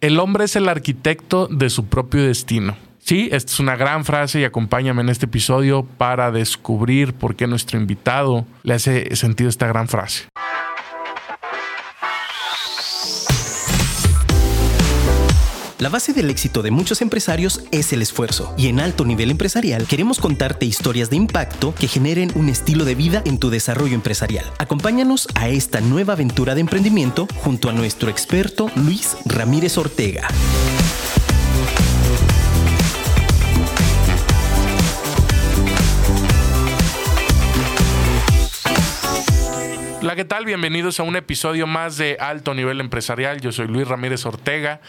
El hombre es el arquitecto de su propio destino. Sí, esta es una gran frase y acompáñame en este episodio para descubrir por qué nuestro invitado le hace sentido esta gran frase. La base del éxito de muchos empresarios es el esfuerzo y en alto nivel empresarial queremos contarte historias de impacto que generen un estilo de vida en tu desarrollo empresarial. Acompáñanos a esta nueva aventura de emprendimiento junto a nuestro experto Luis Ramírez Ortega. Hola, ¿qué tal? Bienvenidos a un episodio más de Alto Nivel Empresarial. Yo soy Luis Ramírez Ortega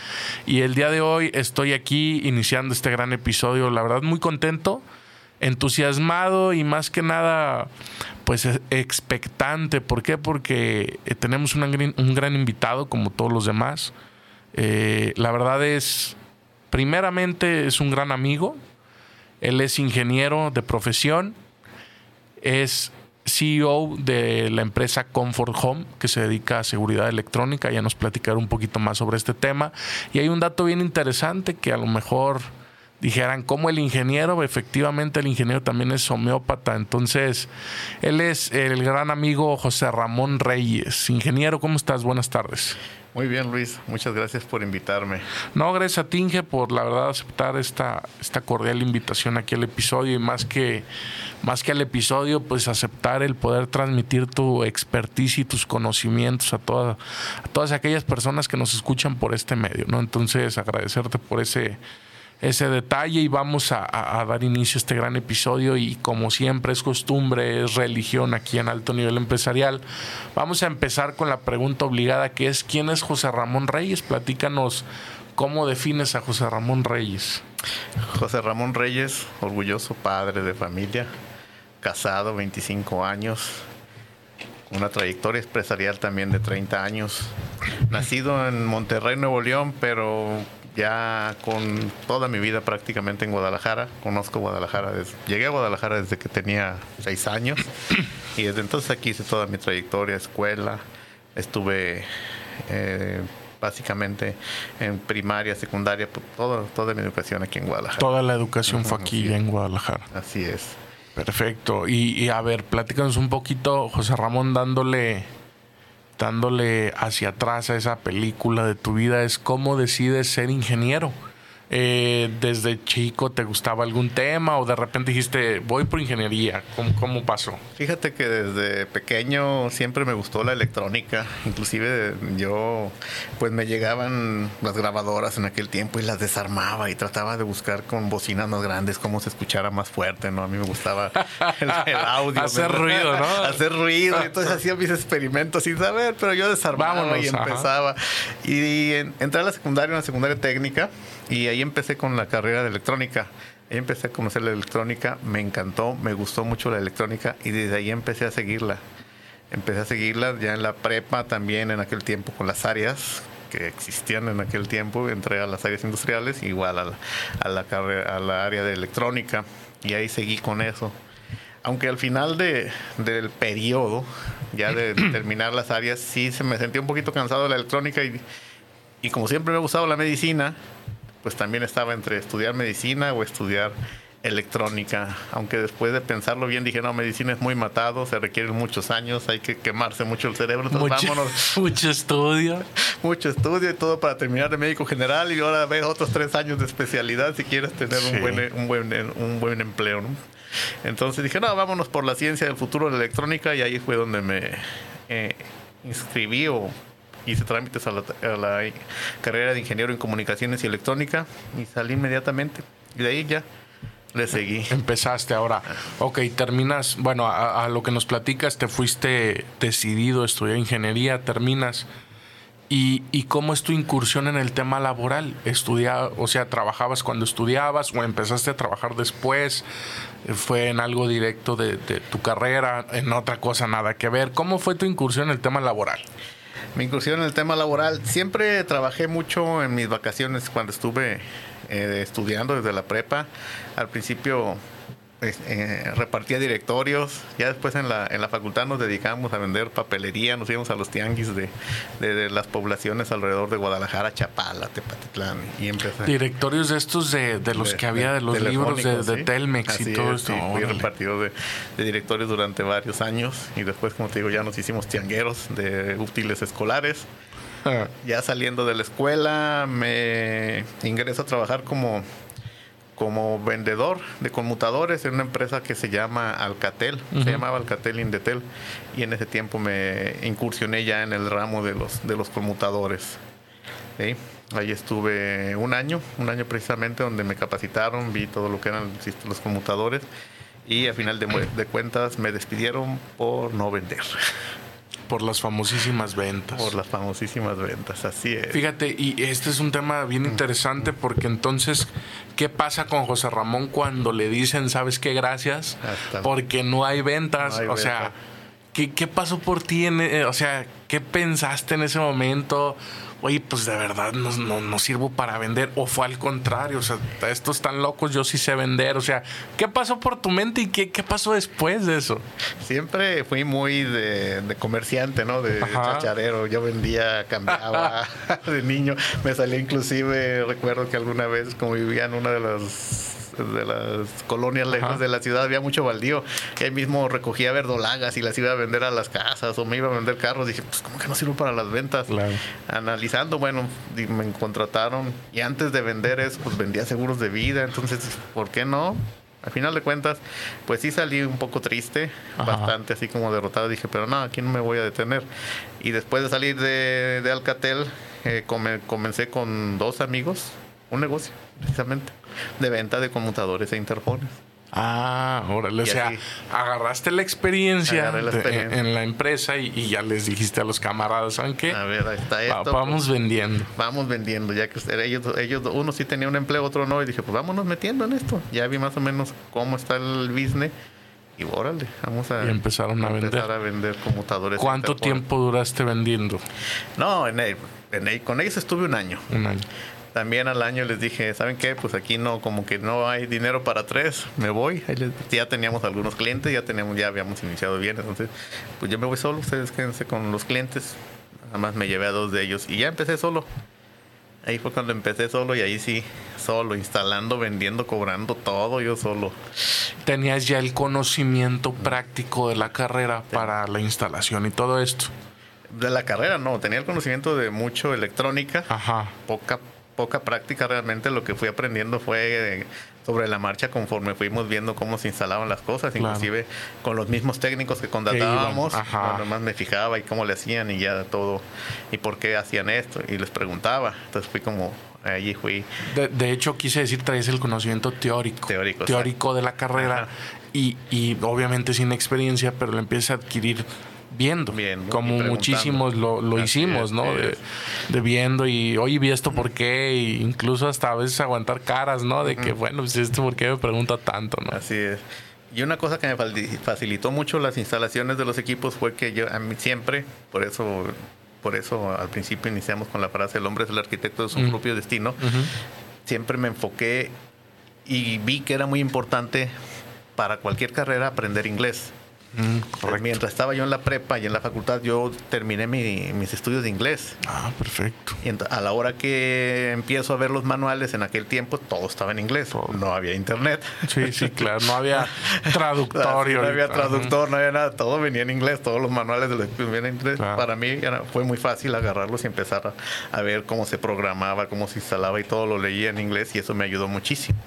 y el día de hoy estoy aquí iniciando este gran episodio. La verdad, muy contento, entusiasmado y más que nada, pues expectante. ¿Por qué? Porque eh, tenemos un gran invitado como todos los demás. Eh, la verdad es, primeramente, es un gran amigo. Él es ingeniero de profesión. Es CEO de la empresa Comfort Home, que se dedica a seguridad electrónica. Ya nos platicará un poquito más sobre este tema. Y hay un dato bien interesante que a lo mejor dijeran, como el ingeniero, efectivamente el ingeniero también es homeópata. Entonces, él es el gran amigo José Ramón Reyes. Ingeniero, ¿cómo estás? Buenas tardes. Muy bien, Luis. Muchas gracias por invitarme. No, gracias a Tinge por la verdad aceptar esta, esta cordial invitación aquí al episodio y más que, más que al episodio, pues aceptar el poder transmitir tu expertise y tus conocimientos a, todas a todas aquellas personas que nos escuchan por este medio, ¿no? Entonces, agradecerte por ese ese detalle y vamos a, dar inicio a este gran episodio y como siempre es costumbre, es religión aquí en alto nivel empresarial. Vamos a empezar con la pregunta obligada que es ¿quién es José Ramón Reyes? Platícanos cómo defines a José Ramón Reyes. José Ramón Reyes, orgulloso padre de familia, casado 25 años, una trayectoria empresarial también de 30 años, nacido en Monterrey, Nuevo León, pero ya con toda mi vida prácticamente en Guadalajara. Conozco Guadalajara, desde, llegué a Guadalajara desde que tenía seis años y desde entonces aquí hice toda mi trayectoria, escuela, estuve eh, básicamente en primaria, secundaria, toda, toda mi educación aquí en Guadalajara. Toda la educación fue aquí en Guadalajara. Así es. Perfecto. Y, y a ver, platícanos un poquito, José Ramón, dándole dándole hacia atrás a esa película de tu vida es cómo decides ser ingeniero. Eh, desde chico te gustaba algún tema o de repente dijiste voy por ingeniería? ¿Cómo, ¿Cómo, pasó? Fíjate que desde pequeño siempre me gustó la electrónica, inclusive yo pues me llegaban las grabadoras en aquel tiempo y las desarmaba y trataba de buscar con bocinas más grandes cómo se escuchara más fuerte, ¿no? A mí me gustaba el, audio. Hacer ruido, ¿no? Hacer ruido, entonces hacía mis experimentos sin saber, pero yo desarmaba y empezaba. Y, entré a la secundaria, una secundaria técnica y ahí empecé con la carrera de electrónica. Ahí empecé a conocer la electrónica, me encantó, me gustó mucho la electrónica y desde ahí empecé a seguirla. Empecé a seguirla ya en la prepa también en aquel tiempo con las áreas que existían en aquel tiempo. Entré a las áreas industriales, igual a la, a la, carrera, a la área de electrónica y ahí seguí con eso. Aunque al final de, del periodo, ya de terminar las áreas, sí se me sentí un poquito cansado de la electrónica y, y como siempre me ha gustado la medicina, pues también estaba entre estudiar medicina o estudiar electrónica, aunque después de pensarlo bien dije, no, medicina es muy matado, se requieren muchos años, hay que quemarse mucho el cerebro, entonces mucho, vámonos. Mucho estudio. mucho estudio y todo para terminar de médico general y ahora ver otros tres años de especialidad si quieres tener un, buen, un, buen, un buen empleo. ¿no? Entonces dije, no, vámonos por la ciencia del futuro de la electrónica y ahí fue donde me eh, inscribí o hice trámites a la, carrera de ingeniero en comunicaciones y electrónica y salí inmediatamente. Y de ahí ya le seguí. Empezaste ahora. Ok, terminas, bueno, a, lo que nos platicas, te fuiste decidido a estudiar ingeniería, terminas. ¿Y, ¿Y, cómo es tu incursión en el tema laboral? Estudia, o sea, ¿trabajabas cuando estudiabas o empezaste a trabajar después? ¿Fue en algo directo de, de tu carrera? ¿En otra cosa nada que ver? ¿Cómo fue tu incursión en el tema laboral? Mi incursión en el tema laboral, siempre trabajé mucho en mis vacaciones cuando estuve eh, estudiando desde la prepa. Al principio eh, repartía directorios. Ya después en la, en la facultad nos dedicamos a vender papelería, nos íbamos a los tianguis de, de, las poblaciones alrededor de Guadalajara, Chapala, Tepatitlán. Y. Directorios de estos de, de los que había de los libros de, Telmex y todo esto. fui repartido de, directorios durante varios años y después, como te digo, ya nos hicimos tiangueros de útiles escolares. Ah. Ya saliendo de la escuela, me ingreso a trabajar como como vendedor de conmutadores en una empresa que se llama Alcatel, se llamaba Alcatel Indetel, y en ese tiempo me incursioné ya en el ramo de los, de los conmutadores. Ahí estuve un año, un año precisamente donde me capacitaron, vi todo lo que eran los conmutadores y al final de, de cuentas me despidieron por no vender. Por las famosísimas ventas. Por las famosísimas ventas, así es. Fíjate, y este es un tema bien interesante porque entonces, ¿qué pasa con José Ramón cuando le dicen, sabes qué, gracias? Porque no hay ventas. o sea, ¿qué, ¿qué, pasó por ti? En, eh, o sea, ¿qué pensaste en ese momento? oye, pues de verdad no, no, sirvo para vender, o fue al contrario, o sea, estos están locos, yo sí sé vender, o sea, ¿qué pasó por tu mente y qué, qué pasó después de eso? Siempre fui muy de, comerciante, ¿no? De chacharero, yo vendía, cambiaba de niño, me salía inclusive, recuerdo que alguna vez, como vivía en una de las de las colonias lejos de la ciudad había mucho baldío. Y ahí mismo recogía verdolagas y las iba a vender a las casas o me iba a vender carros. Dije, pues, ¿cómo que no sirvo para las ventas? Analizando, bueno, me contrataron y antes de vender eso, pues vendía seguros de vida. Entonces, ¿por qué no? Al final de cuentas, pues sí salí un poco triste, bastante así como derrotado. Dije, pero no, aquí no me voy a detener. Y después de salir de, Alcatel, eh, comencé con dos amigos un negocio, precisamente, de venta de conmutadores e interfones. Ah, órale, o sea, agarraste la experiencia, en la empresa y, ya les dijiste a los camaradas, ¿saben qué? A ver, ahí está esto. vamos pues, vendiendo. Vamos vendiendo, ya que ellos, ellos, uno sí tenía un empleo, otro no, y dije, pues vámonos metiendo en esto. Ya vi más o menos cómo está el business y órale, vamos a, y empezaron a, vender. a vender computadores. E ¿Cuánto tiempo duraste vendiendo? No, en, en, con ellos estuve un año. Un año también al año les dije, ¿saben qué? Pues aquí no, como que no hay dinero para tres, me voy. Ya teníamos algunos clientes, ya teníamos, ya habíamos iniciado bien, entonces, pues yo me voy solo, ustedes quédense con los clientes. Nada más me llevé a dos de ellos y ya empecé solo. Ahí fue cuando empecé solo y ahí sí, solo, instalando, vendiendo, cobrando todo yo solo. ¿Tenías ya el conocimiento práctico de la carrera para la instalación y todo esto? De la carrera no, tenía el conocimiento de mucho electrónica, Ajá. poca poca práctica realmente lo que fui aprendiendo fue sobre la marcha conforme fuimos viendo cómo se instalaban las cosas, inclusive con los mismos técnicos que contratábamos, nomás me fijaba y cómo le hacían y ya todo, y por qué hacían esto, y les preguntaba. Entonces fui como, allí fui. De, hecho, quise decir, traes el conocimiento teórico, teórico, teórico de la carrera, y, y obviamente sin experiencia, pero lo empieza a adquirir viendo, como muchísimos lo, lo hicimos, ¿no? De, viendo y, oye, vi esto por qué, e incluso hasta a veces aguantar caras, ¿no? De que, bueno, pues esto por qué me pregunta tanto, ¿no? Así es. Y una cosa que me facilitó mucho las instalaciones de los equipos fue que yo a mí siempre, por eso por eso al principio iniciamos con la frase el hombre es el arquitecto de su propio destino, siempre me enfoqué y vi que era muy importante para cualquier carrera aprender inglés. Mm, mientras estaba yo en la prepa y en la facultad, yo terminé mis estudios de inglés. Ah, perfecto. Y a la hora que empiezo a ver los manuales, en aquel tiempo todo estaba en inglés. No había internet. Sí, sí, claro. No había traductor. no había traductor, no había nada. Todo venía en inglés. Todos los manuales de los venían en inglés. Para mí fue muy fácil agarrarlos y empezar a ver cómo se programaba, cómo se instalaba y todo lo leía en inglés y eso me ayudó muchísimo.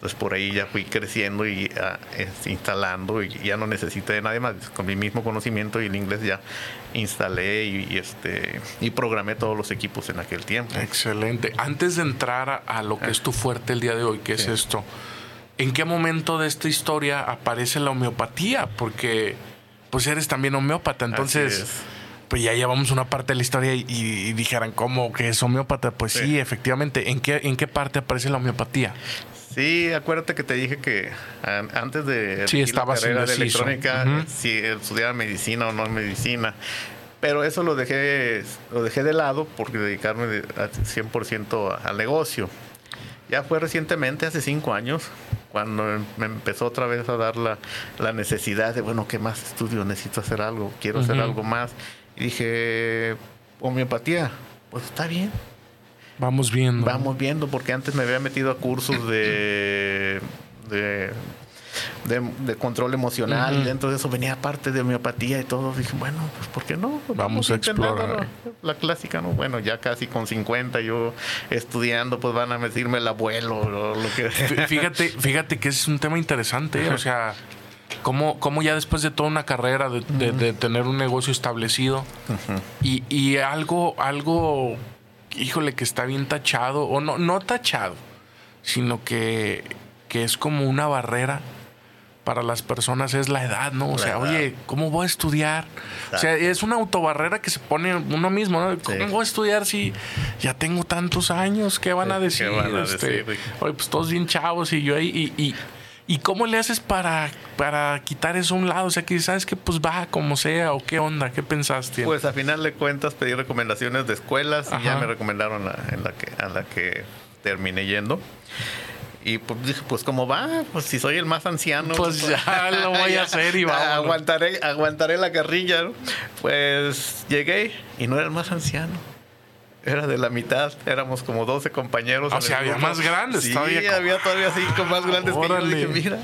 Entonces por ahí ya fui creciendo y ah, instalando y ya no necesité de nadie más. Con mi mismo conocimiento y el inglés ya instalé y, este y programé todos los equipos en aquel tiempo. Excelente. Antes de entrar a, lo que es tu fuerte el día de hoy, que es esto, ¿en qué momento de esta historia aparece la homeopatía? Porque pues eres también homeópata, entonces pues ya llevamos una parte de la historia y, dijeran, ¿cómo que es homeópata? Pues sí. efectivamente. ¿En qué, ¿En qué parte aparece la homeopatía? Sí, acuérdate que te dije que antes de sí, la carrera de electrónica, si estudiaba medicina o no medicina. Pero eso lo dejé, lo dejé de lado porque dedicarme al 100% al negocio. Ya fue recientemente, hace cinco años, cuando em, me empezó otra vez a dar la, la necesidad de, bueno, ¿qué más estudio? Necesito hacer algo, quiero hacer algo más. Y dije, homeopatía, pues está bien. Vamos viendo. Vamos viendo, porque antes me había metido a cursos de, de de, control emocional. Y dentro de eso venía parte de homeopatía y todo. Dije, bueno, pues ¿por qué no? Pues vamos, a explorar. La clásica, ¿no? Bueno, ya casi con 50 yo estudiando, pues van a decirme el abuelo o lo que... Fíjate, fíjate que es un tema interesante, ¿eh? o sea... Cómo, cómo, ya después de toda una carrera, de, tener un negocio establecido y, y, algo, algo, híjole, que está bien tachado, o no, no tachado, sino que, que es como una barrera para las personas es la edad, ¿no? O sea, oye, ¿cómo voy a estudiar? O sea, es una autobarrera que se pone uno mismo, ¿no? ¿Cómo voy a estudiar si ya tengo tantos años? ¿Qué van a decir? Este, oye, pues todos bien chavos y yo ahí. Y, y, cómo le haces para, para quitar eso a un lado? O sea, que sabes que pues va como sea o qué onda, ¿qué pensaste? Pues a final de cuentas pedí recomendaciones de escuelas y ya me recomendaron en la que, a la que terminé yendo. Y pues dije, pues como va, pues si soy el más anciano. Pues, pues ya lo voy a hacer y vamos. Aguantaré, aguantaré la carrilla, ¿no? Pues llegué y no era el más anciano era de la mitad, éramos como 12 compañeros. O sea, había más grandes sí, había todavía cinco más grandes que yo. Dije, mira,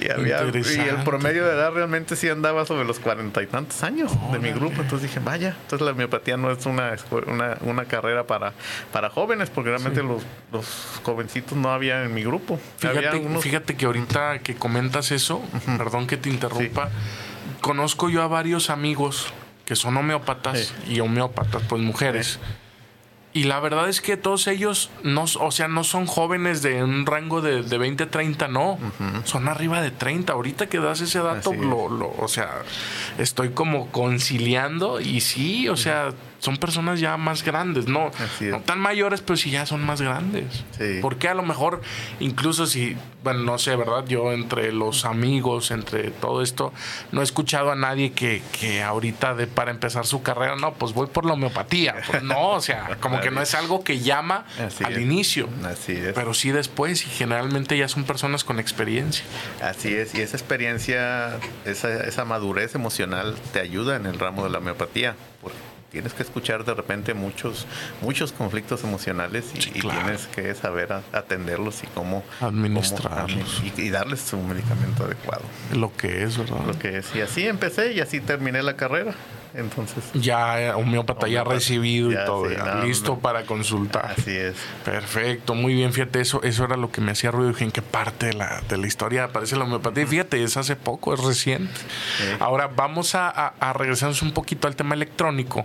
y, había, y el promedio de edad realmente sí andaba sobre los cuarenta y tantos años de mi grupo. Entonces dije, vaya, entonces la homeopatía no es una, una, una carrera para, para jóvenes, porque realmente los, los jovencitos no había en mi grupo. Fíjate, fíjate que ahorita que comentas eso, perdón que te interrumpa, conozco yo a varios amigos que son homeópatas y homeópatas, pues mujeres. Y la verdad es que todos ellos, no, o sea, no son jóvenes de un rango de, de 20, 30, no. Son arriba de 30. Ahorita que das ese dato, lo, lo, o sea, estoy como conciliando y sí, o sea, son personas ya más grandes, no, no tan mayores, pero sí ya son más grandes. Porque a lo mejor, incluso si, bueno, no sé, ¿verdad? Yo entre los amigos, entre todo esto, no he escuchado a nadie que, que ahorita de para empezar su carrera, no, pues voy por la homeopatía. Pues no, o sea, como que no es algo que llama al inicio. Así es. Pero sí después y generalmente ya son personas con experiencia. Así es, y esa experiencia, esa, esa madurez emocional te ayuda en el ramo de la homeopatía. Porque tienes que escuchar de repente muchos muchos conflictos emocionales y, tienes que saber atenderlos y cómo administrarlos y, darles su medicamento adecuado. Lo que es, ¿verdad? Lo que es. Y así empecé y así terminé la carrera. Entonces. Ya homeópata, ya recibido y todo, listo para consultar. Así es. Perfecto, muy bien, fíjate, eso, eso era lo que me hacía ruido. Dije, ¿en qué parte de la, de la historia aparece la homeopatía? Fíjate, es hace poco, es reciente. Ahora vamos a, a, regresarnos un poquito al tema electrónico.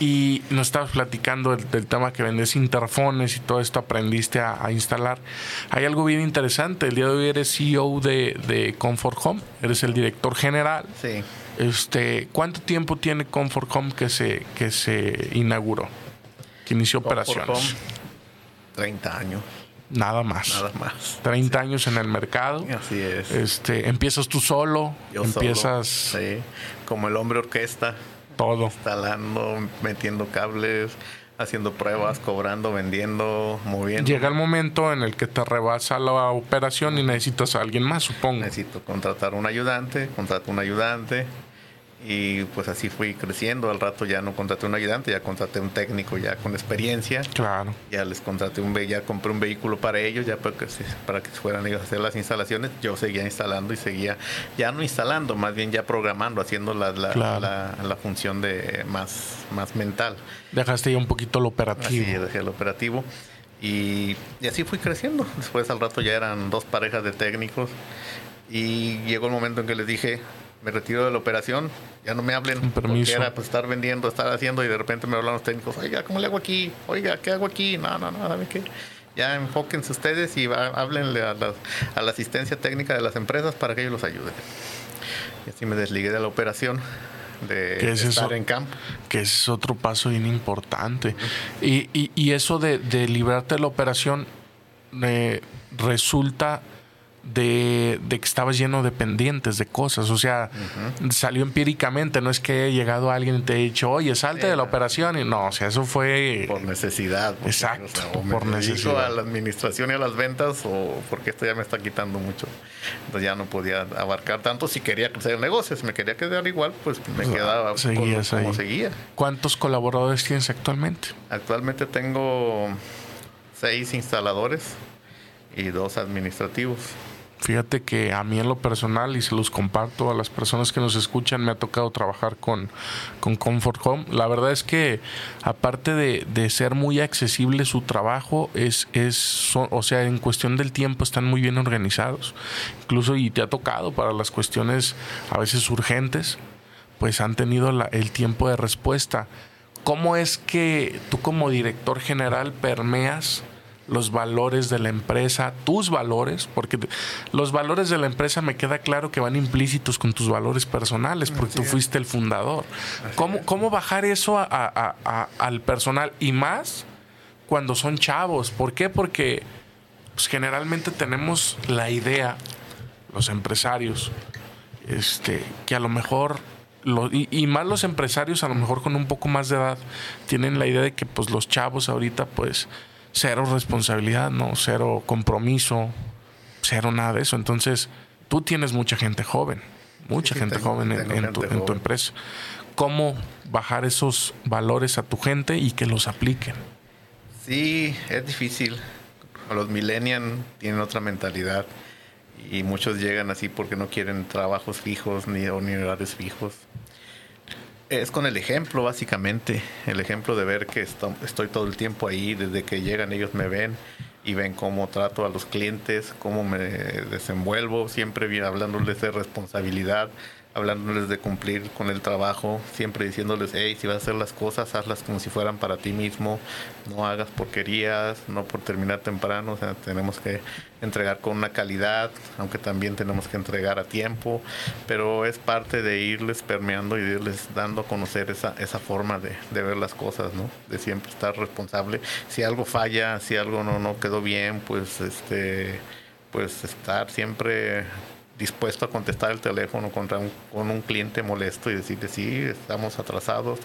Y nos estabas platicando del, tema que vendes interfones y todo esto aprendiste a, instalar. Hay algo bien interesante. El día de hoy eres CEO de, de Comfort Home, eres el director general. Sí. Este, ¿Cuánto tiempo tiene Comfort Home que se, que se inauguró? Que inició operaciones. 30 años. Nada más. Nada más. 30 años en el mercado. Así es. Este, empiezas tú solo. Yo empiezas. sí. Como el hombre orquesta. Todo. Instalando, metiendo cables, haciendo pruebas, cobrando, vendiendo, moviendo. Llega el momento en el que te rebasa la operación y necesitas a alguien más, supongo. Necesito contratar un ayudante, contrato un ayudante, y pues así fui creciendo. Al rato ya no contraté un ayudante, ya contraté un técnico ya con experiencia. Claro. Ya les contraté un ya compré un vehículo para ellos, ya para que, para que fueran ellos a hacer las instalaciones. Yo seguía instalando y seguía, ya no instalando, más bien ya programando, haciendo la, la, la, función de más, más mental. Dejaste ya un poquito lo operativo. Sí, dejé el operativo. Y, y así fui creciendo. Después al rato ya eran dos parejas de técnicos. Y llegó el momento en que les dije, me retiro de la operación, ya no me hablen. Porque era pues, estar vendiendo, estar haciendo y de repente me hablan los técnicos, oiga, ¿cómo le hago aquí? Oiga, ¿qué hago aquí? No, no, no, ¿saben qué? Ya enfóquense ustedes y háblenle a la, a la asistencia técnica de las empresas para que ellos los ayuden. Y así me desligué de la operación de, estar en campo. Que es otro paso bien importante. y, y, y, eso de, de librarte de la operación eh, resulta de, que estabas lleno de pendientes, de cosas. O sea, salió empíricamente, no es que haya llegado alguien y te haya dicho, oye, salte de la operación. Y no, o sea, eso fue. Por necesidad. Exacto. O, por necesidad. a la administración y a las ventas, o porque esto ya me está quitando mucho. Entonces ya no podía abarcar tanto si quería crecer el negocio. Si me quería quedar igual, pues me quedaba como seguía. ¿Cuántos colaboradores tienes actualmente? Actualmente tengo seis instaladores y dos administrativos. Fíjate que a mí en lo personal, y se los comparto a las personas que nos escuchan, me ha tocado trabajar con, con Comfort Home. La verdad es que aparte de, de ser muy accesible su trabajo, es, es o sea, en cuestión del tiempo están muy bien organizados. Incluso y te ha tocado para las cuestiones a veces urgentes, pues han tenido el tiempo de respuesta. ¿Cómo es que tú como director general permeas los valores de la empresa, tus valores, porque los valores de la empresa me queda claro que van implícitos con tus valores personales, porque tú fuiste el fundador. ¿Cómo, ¿Cómo, bajar eso al personal? Y más cuando son chavos. ¿Por qué? Porque pues, generalmente tenemos la idea, los empresarios, este, que a lo mejor y, y, más los empresarios a lo mejor con un poco más de edad tienen la idea de que pues los chavos ahorita pues cero responsabilidad, no, cero compromiso, cero nada de eso. Entonces, tú tienes mucha gente joven, mucha gente joven, en, tu, en tu empresa. ¿Cómo bajar esos valores a tu gente y que los apliquen? Sí, es difícil. Los millennials tienen otra mentalidad y muchos llegan así porque no quieren trabajos fijos ni, ni horarios fijos es con el ejemplo, básicamente. El ejemplo de ver que estoy todo el tiempo ahí, desde que llegan ellos me ven y ven cómo trato a los clientes, cómo me desenvuelvo, siempre hablándoles de responsabilidad, hablándoles de cumplir con el trabajo, siempre diciéndoles, hey, si vas a hacer las cosas, hazlas como si fueran para ti mismo, no hagas porquerías, no por terminar temprano, o sea, tenemos que entregar con una calidad, aunque también tenemos que entregar a tiempo, pero es parte de irles permeando y irles dando a conocer esa, esa forma de, de ver las cosas, ¿no? De siempre estar responsable. Si algo falla, si algo no, no quedó bien, pues este pues estar siempre dispuesto a contestar el teléfono contra con un cliente molesto y decirle, sí, estamos atrasados,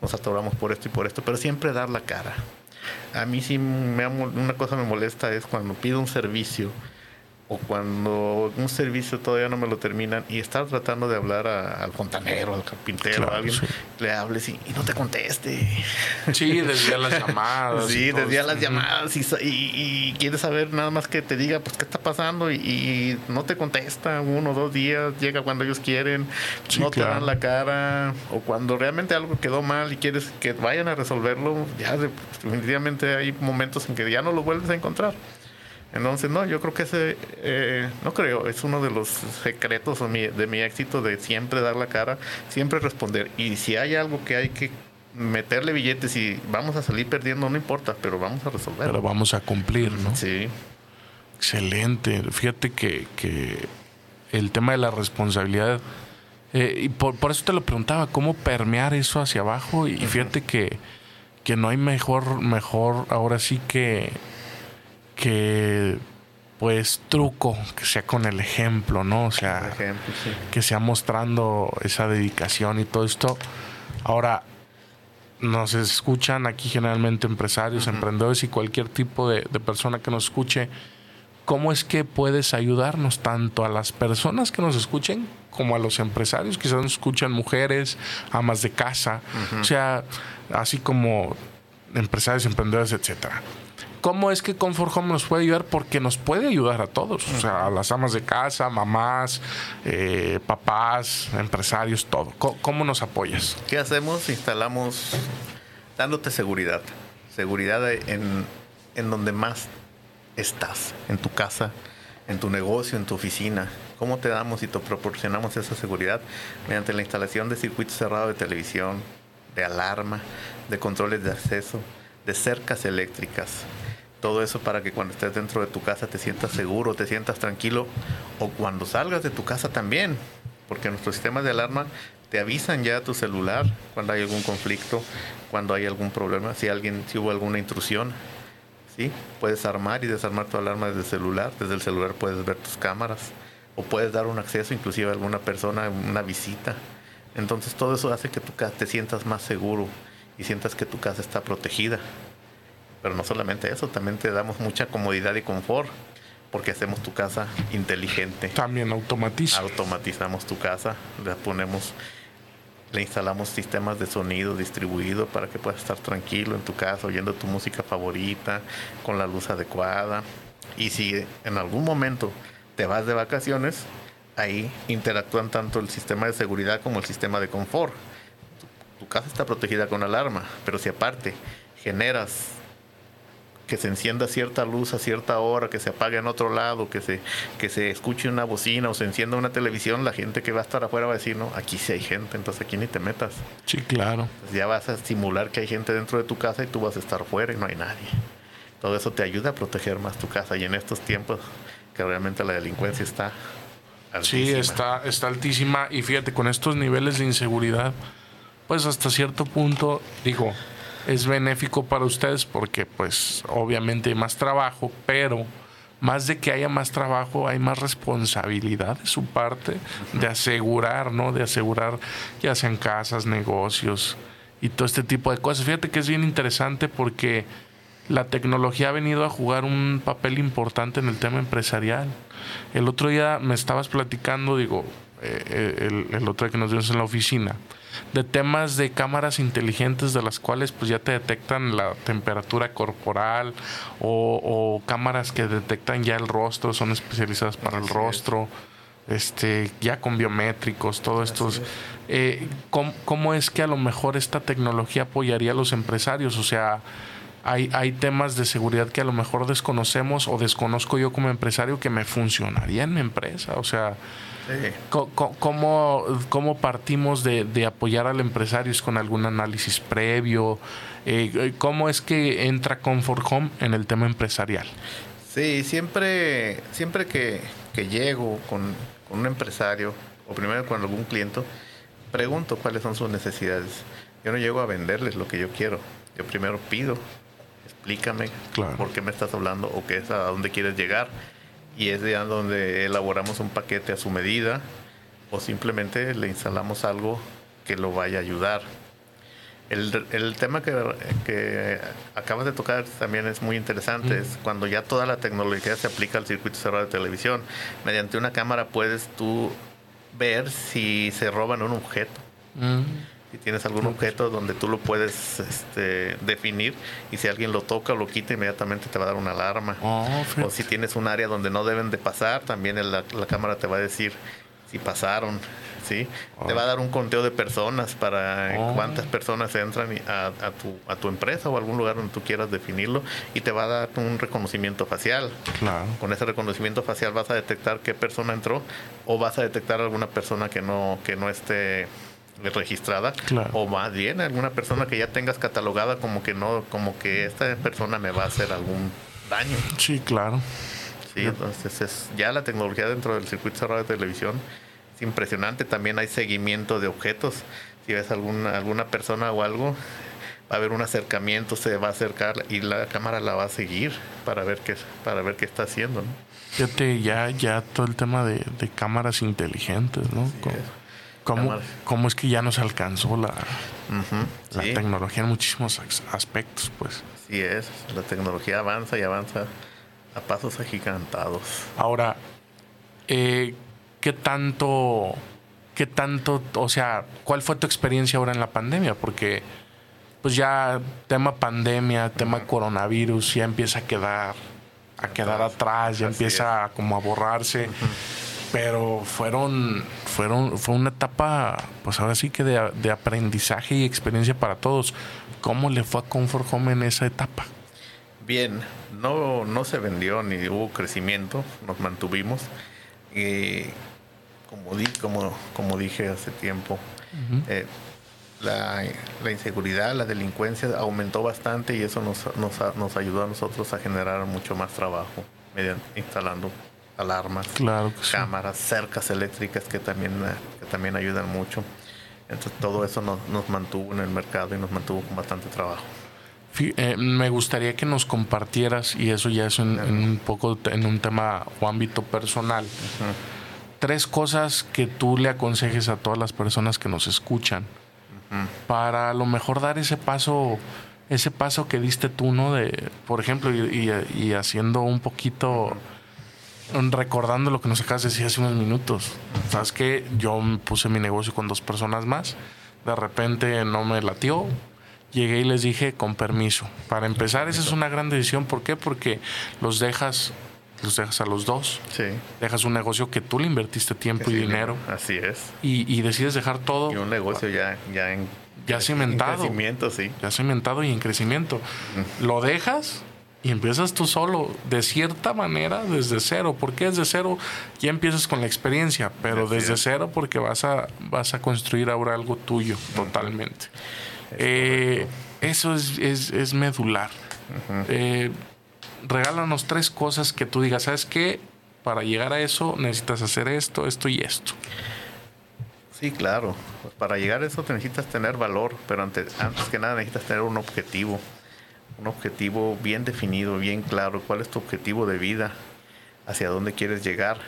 nos atoramos por esto y por esto, pero siempre dar la cara. A mí sí me, una cosa me molesta es cuando pido un servicio o cuando un servicio todavía no me lo terminan y estar tratando de hablar al fontanero, al carpintero, a alguien, le hables y, no te conteste. Sí, desvía las llamadas. sí, desvía las llamadas y, y, quieres saber nada más que te diga, pues, qué está pasando y, no te contesta uno o dos días, llega cuando ellos quieren, no te dan la cara o cuando realmente algo quedó mal y quieres que vayan a resolverlo, ya definitivamente hay momentos en que ya no lo vuelves a encontrar. Entonces, no, yo creo que ese, eh, no creo, es uno de los secretos de mi éxito de siempre dar la cara, siempre responder. Y si hay algo que hay que meterle billetes y vamos a salir perdiendo, no importa, pero vamos a resolver. Pero vamos a cumplir, ¿no? Sí. Excelente. Fíjate que, que el tema de la responsabilidad, eh, y por, por, eso te lo preguntaba, ¿cómo permear eso hacia abajo? Y, fíjate que, que no hay mejor, mejor, ahora sí que que pues truco, que sea con el ejemplo, ¿no? O sea, que sea mostrando esa dedicación y todo esto. Ahora, nos escuchan aquí generalmente empresarios, emprendedores y cualquier tipo de, persona que nos escuche. ¿Cómo es que puedes ayudarnos tanto a las personas que nos escuchen como a los empresarios? Quizás nos escuchan mujeres, amas de casa, o sea, así como empresarios, emprendedores, etcétera. ¿Cómo es que Comfort Home nos puede ayudar? Porque nos puede ayudar a todos, o sea, a las amas de casa, mamás, eh, papás, empresarios, todo. ¿Cómo, nos apoyas? ¿Qué hacemos? Instalamos dándote seguridad. Seguridad en, en donde más estás, en tu casa, en tu negocio, en tu oficina. ¿Cómo te damos y te proporcionamos esa seguridad? Mediante la instalación de circuitos cerrados de televisión, de alarma, de controles de acceso, de cercas eléctricas, todo eso para que cuando estés dentro de tu casa te sientas seguro, te sientas tranquilo o cuando salgas de tu casa también, porque nuestros sistemas de alarma te avisan ya a tu celular cuando hay algún conflicto, cuando hay algún problema, si alguien si hubo alguna intrusión. ¿sí? Puedes armar y desarmar tu alarma desde el celular. Desde el celular puedes ver tus cámaras o puedes dar un acceso inclusive a alguna persona, una visita. Entonces todo eso hace que casa te sientas más seguro y sientas que tu casa está protegida. Pero no solamente eso, también te damos mucha comodidad y confort porque hacemos tu casa inteligente. También automatiza. Automatizamos tu casa, le ponemos, le instalamos sistemas de sonido distribuido para que puedas estar tranquilo en tu casa, oyendo tu música favorita, con la luz adecuada. Y si en algún momento te vas de vacaciones, ahí interactúan tanto el sistema de seguridad como el sistema de confort. Tu, casa está protegida con alarma, pero si aparte generas que se encienda cierta luz a cierta hora, que se apague en otro lado, que se, que se escuche una bocina o se encienda una televisión, la gente que va a estar afuera va a decir, no, aquí sí hay gente, entonces aquí ni te metas. Sí, claro. Ya vas a simular que hay gente dentro de tu casa y tú vas a estar fuera y no hay nadie. Todo eso te ayuda a proteger más tu casa y en estos tiempos que realmente la delincuencia está altísima. Sí, está, está altísima y fíjate, con estos niveles de inseguridad, pues hasta cierto punto, digo, es benéfico para ustedes porque pues obviamente hay más trabajo, pero más de que haya más trabajo, hay más responsabilidad de su parte de asegurar, ¿no? De asegurar ya sean casas, negocios y todo este tipo de cosas. Fíjate que es bien interesante porque la tecnología ha venido a jugar un papel importante en el tema empresarial. El otro día me estabas platicando, digo, eh, el, el otro día que nos vimos en la oficina, de temas de cámaras inteligentes de las cuales pues ya te detectan la temperatura corporal o, cámaras que detectan ya el rostro, son especializadas para el rostro, este, ya con biométricos, todo esto. Eh, ¿cómo, es que a lo mejor esta tecnología apoyaría a los empresarios? O sea, hay, hay temas de seguridad que a lo mejor desconocemos o desconozco yo como empresario que me funcionaría en mi empresa. O sea, ¿Cómo, partimos de, apoyar al empresario? ¿Es con algún análisis previo? Eh, ¿Cómo es que entra Comfort Home en el tema empresarial? Sí, siempre, siempre que, llego con, un empresario o primero con algún cliente, pregunto cuáles son sus necesidades. Yo no llego a venderles lo que yo quiero. Yo primero pido, explícame por qué me estás hablando o qué es a dónde quieres llegar y es de donde elaboramos un paquete a su medida o simplemente le instalamos algo que lo vaya a ayudar. El, el tema que, que, acabas de tocar también es muy interesante, es cuando ya toda la tecnología se aplica al circuito cerrado de televisión. Mediante una cámara puedes tú ver si se roban un objeto si tienes algún objeto donde tú lo puedes este, definir y si alguien lo toca o lo quita inmediatamente te va a dar una alarma. Oh, o si tienes un área donde no deben de pasar, también la, cámara te va a decir si pasaron. ¿sí? Te va a dar un conteo de personas para oh. cuántas personas entran a, tu, a tu empresa o algún lugar donde tú quieras definirlo y te va a dar un reconocimiento facial. Con ese reconocimiento facial vas a detectar qué persona entró o vas a detectar alguna persona que no, que no esté registrada o más bien alguna persona que ya tengas catalogada como que no como que esta persona me va a hacer algún daño. Sí claro. Sí entonces es ya la tecnología dentro del circuito cerrado de televisión es impresionante. También hay seguimiento de objetos. Si ves alguna alguna persona o algo va a haber un acercamiento se va a acercar y la cámara la va a seguir para ver qué para ver qué está haciendo ¿no? Fíjate, ya ya todo el tema de, cámaras inteligentes no ¿Cómo, es que ya nos alcanzó la, la tecnología en muchísimos aspectos? Pues. Sí es, la tecnología avanza y avanza a pasos agigantados. Ahora, eh, ¿qué tanto, qué tanto, o sea, cuál fue tu experiencia ahora en la pandemia? Porque pues ya tema pandemia, tema coronavirus, ya empieza a quedar, a quedar atrás, ya empieza como a borrarse pero fueron, fueron, fue una etapa, pues ahora sí que de, aprendizaje y experiencia para todos. ¿Cómo le fue a Comfort Home en esa etapa? Bien, no, no se vendió ni hubo crecimiento, nos mantuvimos. Y como, di, como, como dije hace tiempo, eh, la, la, inseguridad, la delincuencia aumentó bastante y eso nos, nos, nos ayudó a nosotros a generar mucho más trabajo mediante, instalando alarmas, cámaras, cercas eléctricas que también, eh, que también ayudan mucho. Entonces todo eso nos, nos, mantuvo en el mercado y nos mantuvo con bastante trabajo. Eh, me gustaría que nos compartieras, y eso ya es en, un poco en un tema o ámbito personal, tres cosas que tú le aconsejes a todas las personas que nos escuchan para a lo mejor dar ese paso, ese paso que diste tú, ¿no? De, por ejemplo, y, haciendo un poquito, recordando lo que nos acabas de decir hace unos minutos. Sabes que yo puse mi negocio con dos personas más, de repente no me latió, llegué y les dije con permiso. Para empezar, esa es una gran decisión. ¿Por qué? Porque los dejas los dejas a los dos. Sí. Dejas un negocio que tú le invertiste tiempo y dinero. Así es. Y, decides dejar todo. Y un negocio ya, ya en ya cimentado. En crecimiento, sí. Ya cimentado y en crecimiento. Lo dejas y empiezas tú solo, de cierta manera, desde cero. ¿Por qué desde cero? Ya empiezas con la experiencia, pero desde cero porque vas a, vas a construir ahora algo tuyo totalmente. Eh, eso es, es, es medular regálanos tres cosas que tú digas, ¿sabes qué? Para llegar a eso necesitas hacer esto, esto y esto. Sí, claro. Para llegar a eso necesitas tener valor, pero antes, antes que nada necesitas tener un objetivo. Un objetivo bien definido, bien claro. ¿Cuál es tu objetivo de vida? ¿Hacia dónde quieres llegar?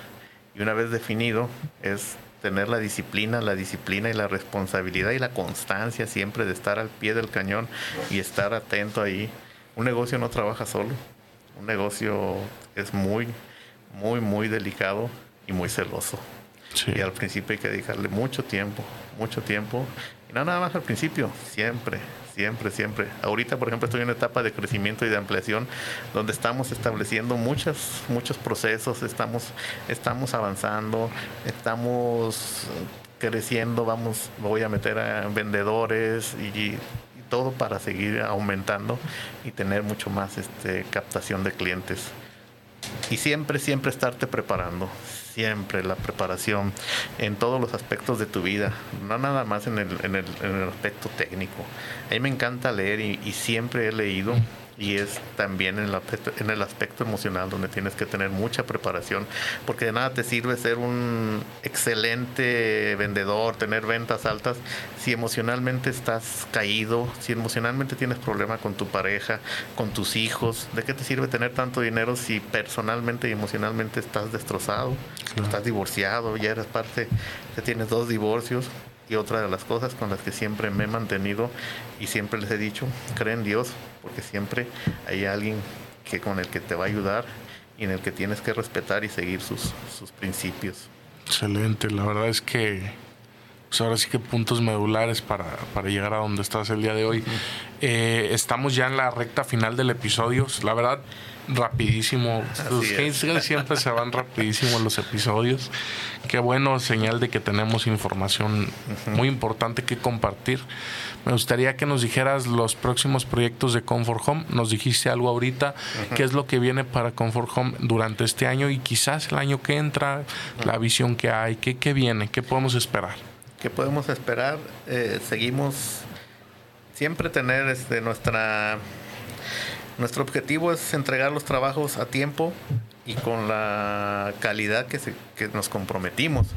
Y una vez definido, es tener la disciplina, la disciplina y la responsabilidad y la constancia siempre de estar al pie del cañón y estar atento ahí. Un negocio no trabaja solo un negocio es muy, muy, muy delicado y muy celoso. Y al principio hay que dedicarle mucho tiempo, mucho tiempo. Y no nada más al principio, siempre, siempre, siempre. Ahorita, por ejemplo, estoy en una etapa de crecimiento y de ampliación donde estamos estableciendo muchos, muchos procesos, estamos, estamos avanzando, estamos creciendo, vamos, voy a meter a vendedores y todo para seguir aumentando y tener mucho más este, captación de clientes. Y siempre, siempre estarte preparando, siempre la preparación en todos los aspectos de tu vida, no nada más en el, en el, en el aspecto técnico. A mí me encanta leer y, y siempre he leído y es también en el, aspecto, en el aspecto emocional donde tienes que tener mucha preparación porque de nada te sirve ser un excelente vendedor, tener ventas altas si emocionalmente estás caído, si emocionalmente tienes problemas con tu pareja, con tus hijos, ¿de qué te sirve tener tanto dinero si personalmente y emocionalmente estás destrozado, estás divorciado, ya eres parte, ya tienes dos divorcios? Y otra de las cosas con las que siempre me he mantenido y siempre les he dicho, creen en Dios, porque siempre hay alguien que con el que te va a ayudar y en el que tienes que respetar y seguir sus, sus principios. Excelente, la verdad es que pues ahora sí que puntos medulares para, para, llegar a donde estás el día de hoy. Eh, estamos ya en la recta final del episodio. La verdad, rapidísimo. Los siempre se van rapidísimo los episodios. Qué bueno, señal de que tenemos información muy importante que compartir. Me gustaría que nos dijeras los próximos proyectos de Comfort Home. Nos dijiste algo ahorita, qué es lo que viene para Comfort Home durante este año y quizás el año que entra, la visión que hay, qué, qué viene, qué podemos esperar. ¿Qué podemos esperar? Eh, seguimos siempre tener este, nuestra nuestro objetivo es entregar los trabajos a tiempo y con la calidad que, nos comprometimos.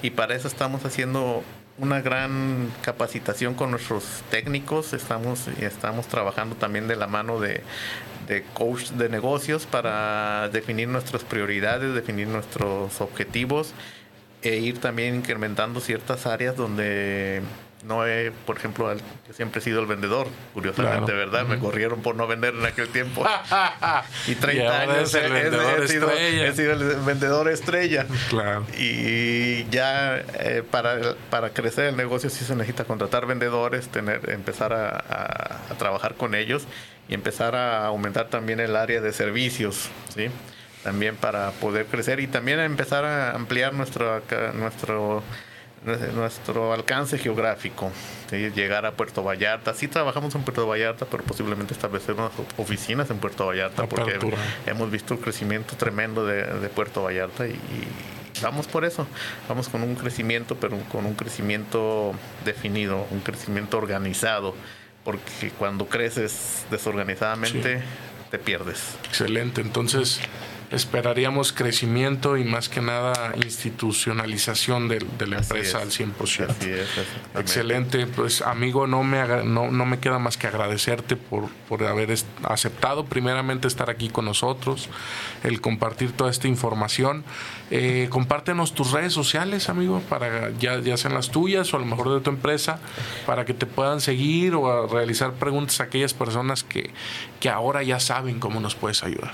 Y para eso estamos haciendo una gran capacitación con nuestros técnicos. Estamos, estamos trabajando también de la mano de, de coach de negocios para definir nuestras prioridades, definir nuestros objetivos e ir también incrementando ciertas áreas donde no he, por ejemplo, yo siempre he sido el vendedor, curiosamente, ¿verdad? Me corrieron por no vender en aquel tiempo. y 30 años el vendedor he, sido, el vendedor estrella. Claro. Y ya eh, para, para crecer el negocio sí se necesita contratar vendedores, tener, empezar a, a, trabajar con ellos y empezar a aumentar también el área de servicios, ¿sí? También para poder crecer y también empezar a ampliar nuestro, nuestro nuestro alcance geográfico, llegar a Puerto Vallarta. Sí trabajamos en Puerto Vallarta, pero posiblemente establecer unas oficinas en Puerto Vallarta, porque hemos visto el crecimiento tremendo de, Puerto Vallarta y, vamos por eso. Vamos con un crecimiento, pero con un crecimiento definido, un crecimiento organizado, porque cuando creces desorganizadamente te pierdes. Excelente, entonces esperaríamos crecimiento y más que nada institucionalización de, la empresa al 100%. Así es, Excelente, pues amigo, no me, no, no me queda más que agradecerte por, por haber aceptado primeramente estar aquí con nosotros, el compartir toda esta información. Eh, compártenos tus redes sociales, amigo, para ya, ya sean las tuyas o a lo mejor de tu empresa, para que te puedan seguir o realizar preguntas a aquellas personas que, que ahora ya saben cómo nos puedes ayudar.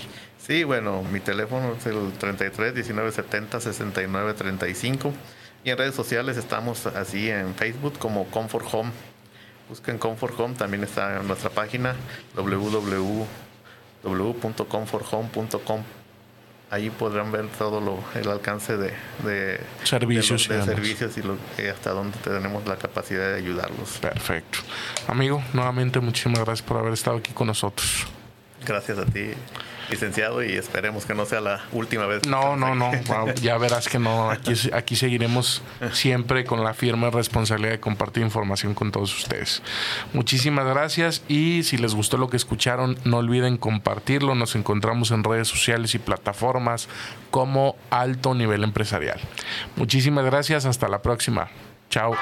Sí, bueno, mi teléfono es el 33 19 70 69 35 y en redes sociales estamos así en Facebook como Comfort Home. Busquen Comfort Home, también está en nuestra página www.comforthome.com. Ahí podrán ver todo lo, el alcance de, servicios, de, servicios y lo, hasta dónde tenemos la capacidad de ayudarlos. Perfecto. Amigo, nuevamente muchísimas gracias por haber estado aquí con nosotros. Gracias a ti licenciado, y esperemos que no sea la última vez. No, no, no, ya verás que no. Aquí, aquí seguiremos siempre con la firme responsabilidad de compartir información con todos ustedes. Muchísimas gracias y si les gustó lo que escucharon, no olviden compartirlo. Nos encontramos en redes sociales y plataformas como Alto Nivel Empresarial. Muchísimas gracias, hasta la próxima. Chao.